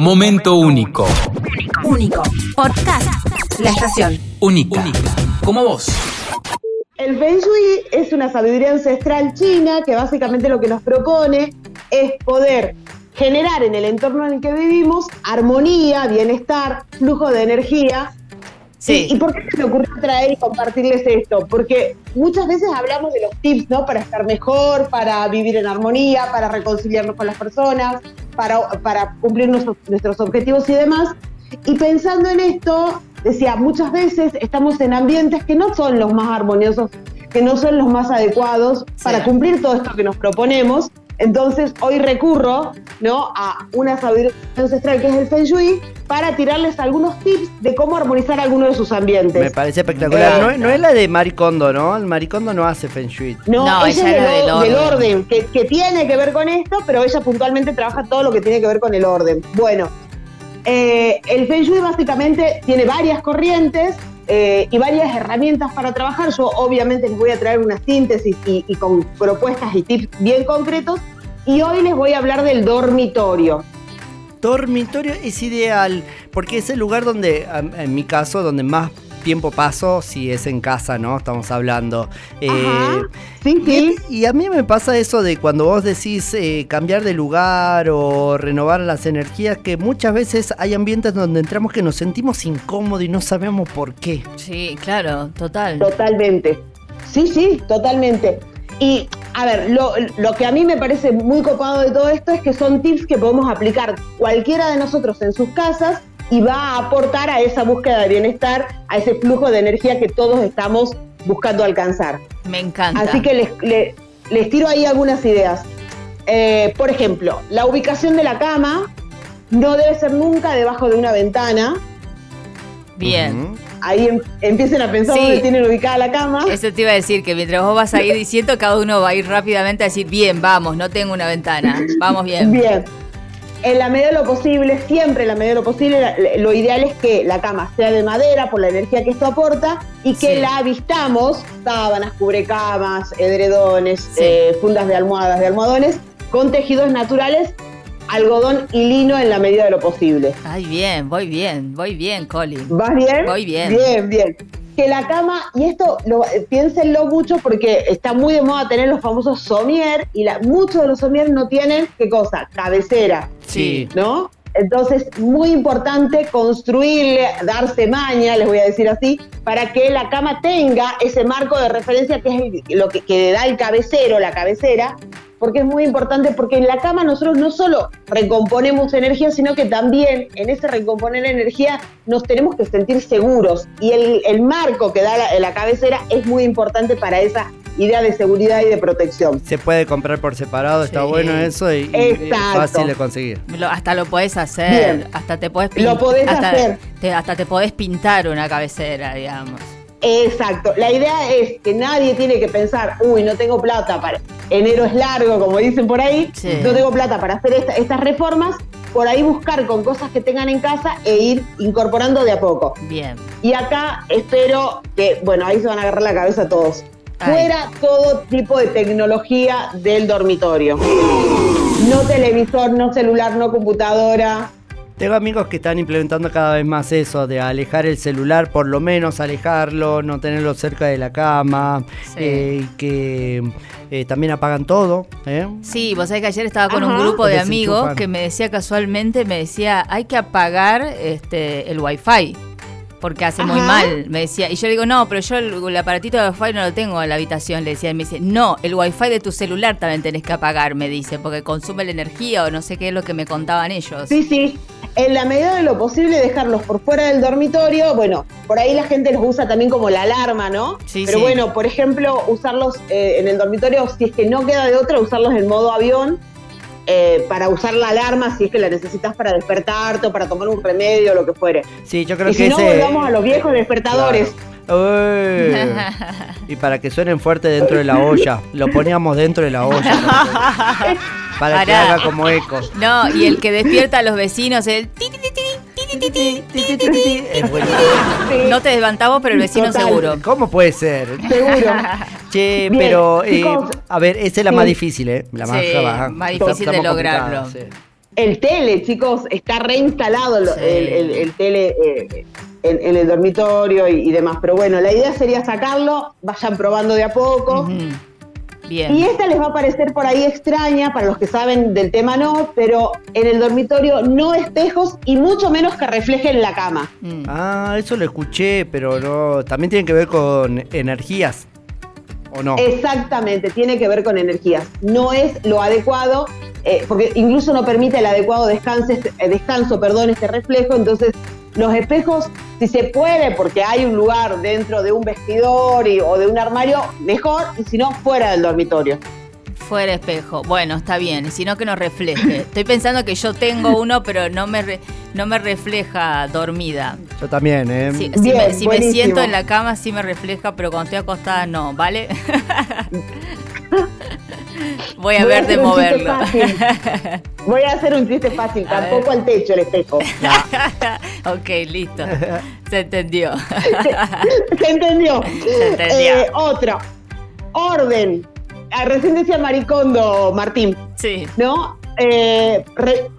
Momento único. Único. Podcast. La estación. Única. Como vos. El Feng Shui es una sabiduría ancestral china que básicamente lo que nos propone es poder generar en el entorno en el que vivimos armonía, bienestar, flujo de energía. Sí. ¿Y, y por qué se me ocurrió traer y compartirles esto? Porque muchas veces hablamos de los tips, ¿no? Para estar mejor, para vivir en armonía, para reconciliarnos con las personas, para, para cumplir nuestros, nuestros objetivos y demás. Y pensando en esto, decía, muchas veces estamos en ambientes que no son los más armoniosos, que no son los más adecuados Sí. para cumplir todo esto que nos proponemos. Entonces hoy recurro ¿no? a una sabiduría ancestral que es el Feng Shui para tirarles algunos tips de cómo armonizar alguno de sus ambientes. Me parece espectacular. Eh, no, no es la de Maricondo, ¿no? El Maricondo no hace Feng Shui. No, No, ella ella es del, del del orden. orden, que, que tiene que ver con esto, pero ella puntualmente trabaja todo lo que tiene que ver con el orden. Bueno, eh, el Feng Shui básicamente tiene varias corrientes eh, y varias herramientas para trabajar. Yo obviamente les voy a traer una síntesis y, y con propuestas y tips bien concretos. Y hoy les voy a hablar del dormitorio. Dormitorio es ideal porque es el lugar donde, en mi caso, donde más tiempo paso, si es en casa, ¿no? Estamos hablando. Eh, Ajá. Sí, sí. Y a mí me pasa eso de cuando vos decís eh, cambiar de lugar o renovar las energías, que muchas veces hay ambientes donde entramos que nos sentimos incómodos y no sabemos por qué. Sí, claro, total. Totalmente. Sí, sí, totalmente. Y a ver, lo, lo que a mí me parece muy copado de todo esto es que son tips que podemos aplicar cualquiera de nosotros en sus casas y va a aportar a esa búsqueda de bienestar, a ese flujo de energía que todos estamos buscando alcanzar. Me encanta. Así que les, le- les tiro ahí algunas ideas. Eh, por ejemplo, la ubicación de la cama no debe ser nunca debajo de una ventana. Bien. Ahí em- empiecen a pensar Sí. dónde tienen ubicada la cama. Eso te iba a decir, que mientras vos vas a ir diciendo, cada uno va a ir rápidamente a decir, bien, vamos, no tengo una ventana, vamos bien. Bien. En la medida de lo posible, siempre en la medida de lo posible, lo ideal es que la cama sea de madera por la energía que esto aporta y que Sí. la vistamos, sábanas, cubrecamas, edredones, Sí. eh, fundas de almohadas, de almohadones, con tejidos naturales, algodón y lino en la medida de lo posible. Ay, bien, voy bien, voy bien, Colin. ¿Vas bien? Voy bien. Bien, bien. Que la cama, y esto lo, piénsenlo mucho porque está muy de moda tener los famosos somier y la, muchos de los somier no tienen, ¿qué cosa? Cabecera. Sí. ¿no? Entonces, muy importante construirle, darse maña, les voy a decir así, para que la cama tenga ese marco de referencia que es el- lo que, que le da el cabecero, la cabecera, porque es muy importante, porque en la cama nosotros no solo recomponemos energía, sino que también en ese recomponer energía nos tenemos que sentir seguros. Y el, el marco que da la, la cabecera es muy importante para esa idea de seguridad y de protección. Se puede comprar por separado, está bueno eso y, y fácil de conseguir. Lo- hasta lo podés hacer, Bien. hasta te podés Lo podés hasta, hacer. te- hasta te podés pintar una cabecera, digamos. Exacto. La idea es que nadie tiene que pensar, uy, no tengo plata para. Enero es largo, como dicen por ahí. Sí. No tengo plata para hacer esta- estas reformas. Por ahí buscar con cosas que tengan en casa e ir incorporando de a poco. Bien. Y acá espero que, bueno, ahí se van a agarrar la cabeza todos. Ay. Fuera todo tipo de tecnología del dormitorio. No televisor, no celular, no computadora. Tengo amigos que están implementando cada vez más eso, de alejar el celular, por lo menos alejarlo, no tenerlo cerca de la cama, Sí. eh, y que eh, también apagan todo. ¿eh? Sí, vos sabés que ayer estaba con un grupo de amigos que me decía casualmente, me decía, hay que apagar este el wifi. Porque hace muy mal, me decía. Y yo le digo, no, pero yo el, el aparatito de wifi no lo tengo en la habitación, le decía. Y me dice, no, el wifi de tu celular también tenés que apagar, me dice, porque consume la energía o no sé qué es lo que me contaban ellos. Sí, sí. En la medida de lo posible dejarlos por fuera del dormitorio. Bueno, por ahí la gente los usa también como la alarma, ¿no? Sí, Pero sí. bueno, por ejemplo, usarlos eh, en el dormitorio, si es que no queda de otra, usarlos en modo avión. eh, para usar la alarma si es que la necesitas para despertarte o para tomar un remedio o lo que fuere. Sí, yo creo y que si no, ese... volvamos a los viejos despertadores y para que suenen fuerte dentro de la olla. Lo poníamos dentro de la olla. para que haga como eco. No, y el que despierta a los vecinos, el es. No te levantamos, pero el vecino seguro. ¿Cómo puede ser? Seguro. Che, pero a ver, esa es la más difícil, ¿eh? La más, sí, más difícil de lograrlo. El tele, chicos, está reinstalado el, el, tele en, en el dormitorio y, y demás. Pero bueno, la idea sería sacarlo, vayan probando de a poco. Bien. Y esta les va a parecer por ahí extraña, para los que saben del tema no, pero en el dormitorio no espejos y mucho menos que reflejen la cama. Mm. Ah, eso lo escuché, pero no. También tiene que ver con energías. ¿O no? Exactamente, tiene que ver con energías. No es lo adecuado, eh, porque incluso no permite el adecuado descanso, eh, descanso, perdón, este reflejo. Entonces, los espejos, si se puede, porque hay un lugar dentro de un vestidor y- o de un armario, mejor, y si no, fuera del dormitorio. Fuera espejo. Bueno, está bien. Y si no, que nos refleje. Estoy pensando que yo tengo uno, pero no me, re- no me refleja dormida. Yo también, ¿eh? Sí, si Bien, me, si me buenísimo. siento en la cama, sí me refleja, pero cuando estoy acostada, no, ¿vale? Voy a Voy ver de moverlo. Voy a hacer un chiste fácil, A ver. tampoco al techo el espejo. ok, listo. Se entendió. ¿Se entendió? Se entendió. Eh, otro, orden. Ah, Recién decía Maricondo, Martín. Sí. ¿no? Eh, re-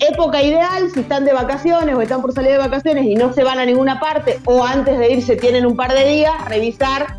época ideal, si están de vacaciones o están por salir de vacaciones y no se van a ninguna parte o antes de irse tienen un par de días, revisar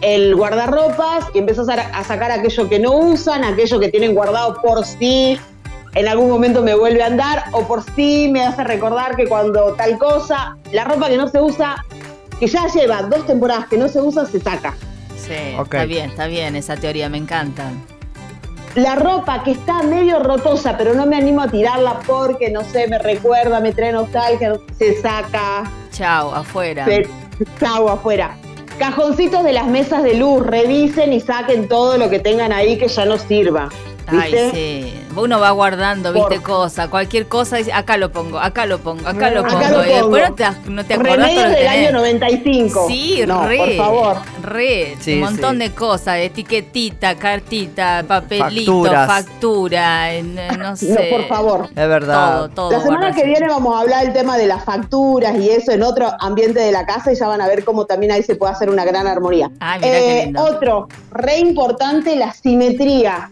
el guardarropas y empezar a, a sacar aquello que no usan, aquello que tienen guardado por si en algún momento me vuelve a andar o por si me hace recordar que cuando tal cosa, la ropa que no se usa, que ya lleva dos temporadas que no se usa, se saca. Sí, está bien, está bien esa teoría, me encanta. la ropa que está medio rotosa, pero no me animo a tirarla porque, no sé, me recuerda, me trae nostalgia, se saca, Chao, afuera. se chau afuera. Cajoncitos de las mesas de luz, revisen y saquen todo lo que tengan ahí que ya no sirva. ¿Viste? Ay, sí. Uno va guardando, viste, Por- cosas. Cualquier cosa, dice, acá lo pongo, acá lo pongo, acá lo Acá pongo. lo y después pongo. no te, no te acordás Remedios del tenés. año 95. Sí, no, re. por favor. Re. Sí, un montón sí. de cosas. Etiquetita, cartita, papelito, Facturas. factura, eh, no sé. No, por favor. Es verdad. Todo, todo. La semana que viene vamos a hablar del tema de las facturas y eso en otro ambiente de la casa y ya van a ver cómo también ahí se puede hacer una gran armonía. Eh, Ah, mira qué lindo. Otro, re importante, la simetría.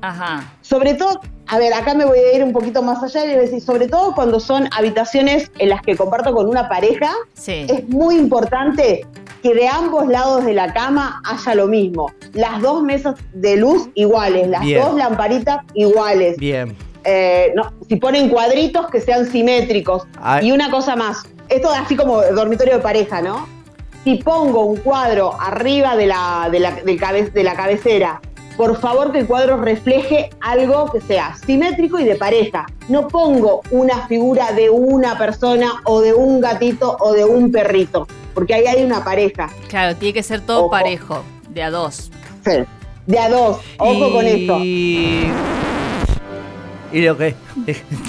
Ajá. Sobre todo, a ver, acá me voy a ir un poquito más allá y les voy a decir, sobre todo cuando son habitaciones en las que comparto con una pareja, Sí. es muy importante que de ambos lados de la cama haya lo mismo. Las dos mesas de luz iguales, las Bien. dos lamparitas iguales. Bien. Eh, no, si ponen cuadritos que sean simétricos. Ay. Y una cosa más, esto así como dormitorio de pareja, ¿no? Si pongo un cuadro arriba de la, de la, del cabe- de la cabecera, por favor que el cuadro refleje algo que sea simétrico y de pareja. No pongo una figura de una persona o de un gatito o de un perrito, porque ahí hay una pareja. Claro, tiene que ser todo Ojo. parejo, de a dos. Sí. De a dos, ojo y... con esto. Y lo que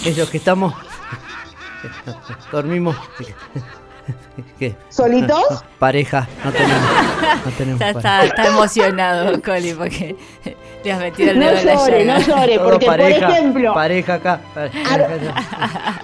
es lo que estamos dormimos ¿Qué? ¿Solitos? Pareja, no tenemos. No tenemos Está, pareja. está, está emocionado, Coli, porque le has metido el No dedo en la llore, no llore, Todo porque pareja, por ejemplo, Pareja acá. pareja allá.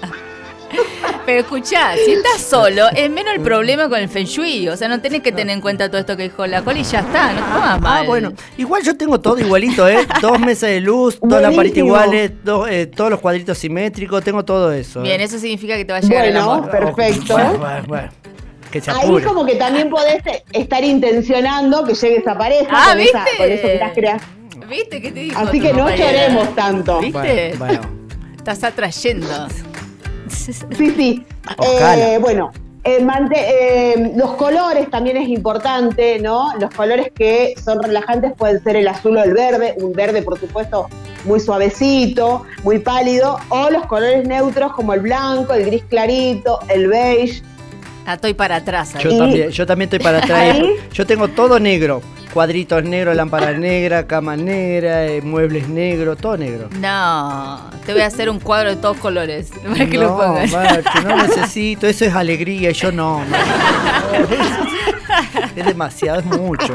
Pero escuchá, si estás solo, es menos el problema con el Feng Shui. O sea, no tenés que tener en cuenta todo esto que dijo la Coli y ya está, no te Ah, mal. bueno. Igual yo tengo todo igualito, ¿eh? Dos mesas de luz, todas las paritas Buenísimo. iguales, dos, eh, todos los cuadritos simétricos, tengo todo eso. Bien, ¿eh? eso significa que te va a llegar el Bueno, amor. perfecto. Bueno, bueno, Ahí como que también podés estar intencionando que llegue esa pareja Ah, con, esa- ¿viste? con eso que estás creando. ¿Viste qué te dijo? Así que no compañera? lloremos tanto. ¿Viste? Bueno, bueno. Estás atrayendo. Sí, sí. Ojalá. Eh, bueno, eh, eh, los colores también es importante, ¿no? Los colores que son relajantes pueden ser el azul o el verde, un verde por supuesto muy suavecito, muy pálido, o los colores neutros como el blanco, el gris clarito, el beige. Ah, estoy para atrás. ahí. Yo también, yo también estoy para atrás. Ahí. Yo tengo todo negro. Cuadritos negros, lámpara negra, cama negra, eh, muebles negros, todo negro. No, te voy a hacer un cuadro de todos colores. Para que lo no, pongas. Marche, no necesito, eso es alegría y yo no. no. Es demasiado, es mucho.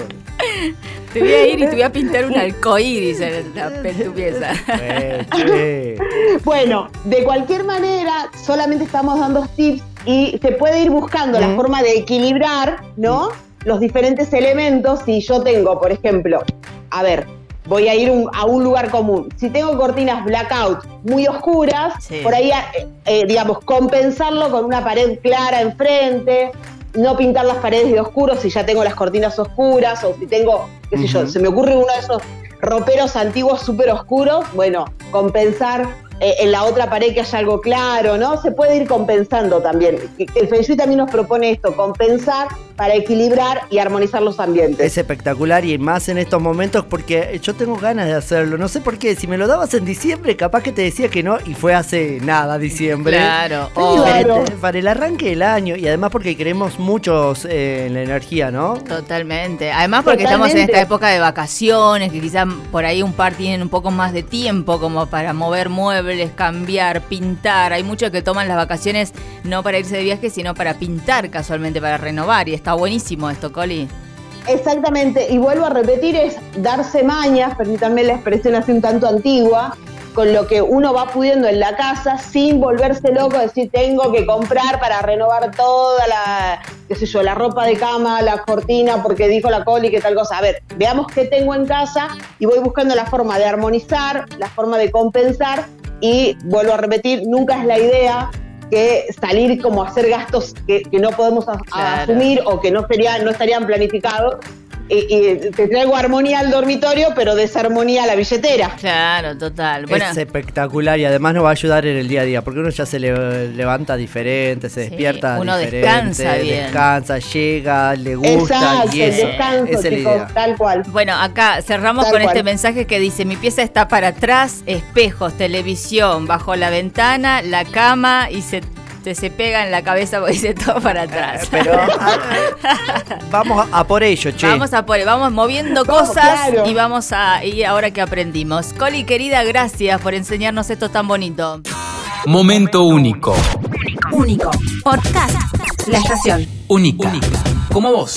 Te voy a ir y te voy a pintar un arcoíris en, la- en tu pieza. Eh, che. Bueno, de cualquier manera, solamente estamos dando tips y se puede ir buscando la Mm. forma de equilibrar, ¿no? Los diferentes elementos. Si yo tengo, por ejemplo, a ver, voy a ir un- a un lugar común. Si tengo cortinas blackout muy oscuras, Sí. por ahí, eh, eh, digamos, compensarlo con una pared clara enfrente, no pintar las paredes de oscuro si ya tengo las cortinas oscuras o si tengo, qué sé yo, se me ocurre uno de esos roperos antiguos súper oscuros, bueno, compensar eh, en la otra pared que haya algo claro, ¿no? Se puede ir compensando también. El Feng Shui también nos propone esto, compensar para equilibrar y armonizar los ambientes. Es espectacular y más en estos momentos porque yo tengo ganas de hacerlo. No sé por qué. Si me lo dabas en diciembre, capaz que te decía que no y fue hace nada diciembre. Claro, oh. Para el arranque del año y además porque creemos muchos eh, en la energía, ¿no? Totalmente. Además porque estamos en esta época de vacaciones, que quizás por ahí un par tienen un poco más de tiempo como para mover muebles, cambiar, pintar. Hay muchos que toman las vacaciones no para irse de viaje, sino para pintar casualmente, para renovar. Y está buenísimo esto, Coli. Exactamente, y vuelvo a repetir, es darse mañas, permítanme la expresión así un tanto antigua, con lo que uno va pudiendo en la casa sin volverse loco, decir tengo que comprar para renovar toda la, qué sé yo, la ropa de cama, la cortina, porque dijo la coli que tal cosa. A ver, veamos qué tengo en casa y voy buscando la forma de armonizar, la forma de compensar y vuelvo a repetir, nunca es la idea que salir como a hacer gastos que, que no podemos a- a Claro. asumir o que no, sería, no estarían planificados. Y, y te traigo armonía al dormitorio, pero desarmonía a la billetera. Claro, total. Bueno, Es espectacular y además nos va a ayudar en el día a día, porque uno ya se le- levanta diferente, se Sí, despierta uno diferente, descansa bien. descansa, llega, le gusta Exacto, y el eso, descanso, esa es la chicos, idea. tal cual. Bueno, acá cerramos Tal con este mensaje que dice, mi pieza está para atrás, espejos, televisión, bajo la ventana, la cama y se, te se pega en la cabeza porque dice todo para atrás. Pero ah, vamos a, a por ello, che. Vamos a por, vamos moviendo Vamos, cosas claro. y vamos a ir ahora que aprendimos. Coli querida, gracias por enseñarnos esto tan bonito. Momento único. Único. Podcast. La estación. Única. Como vos.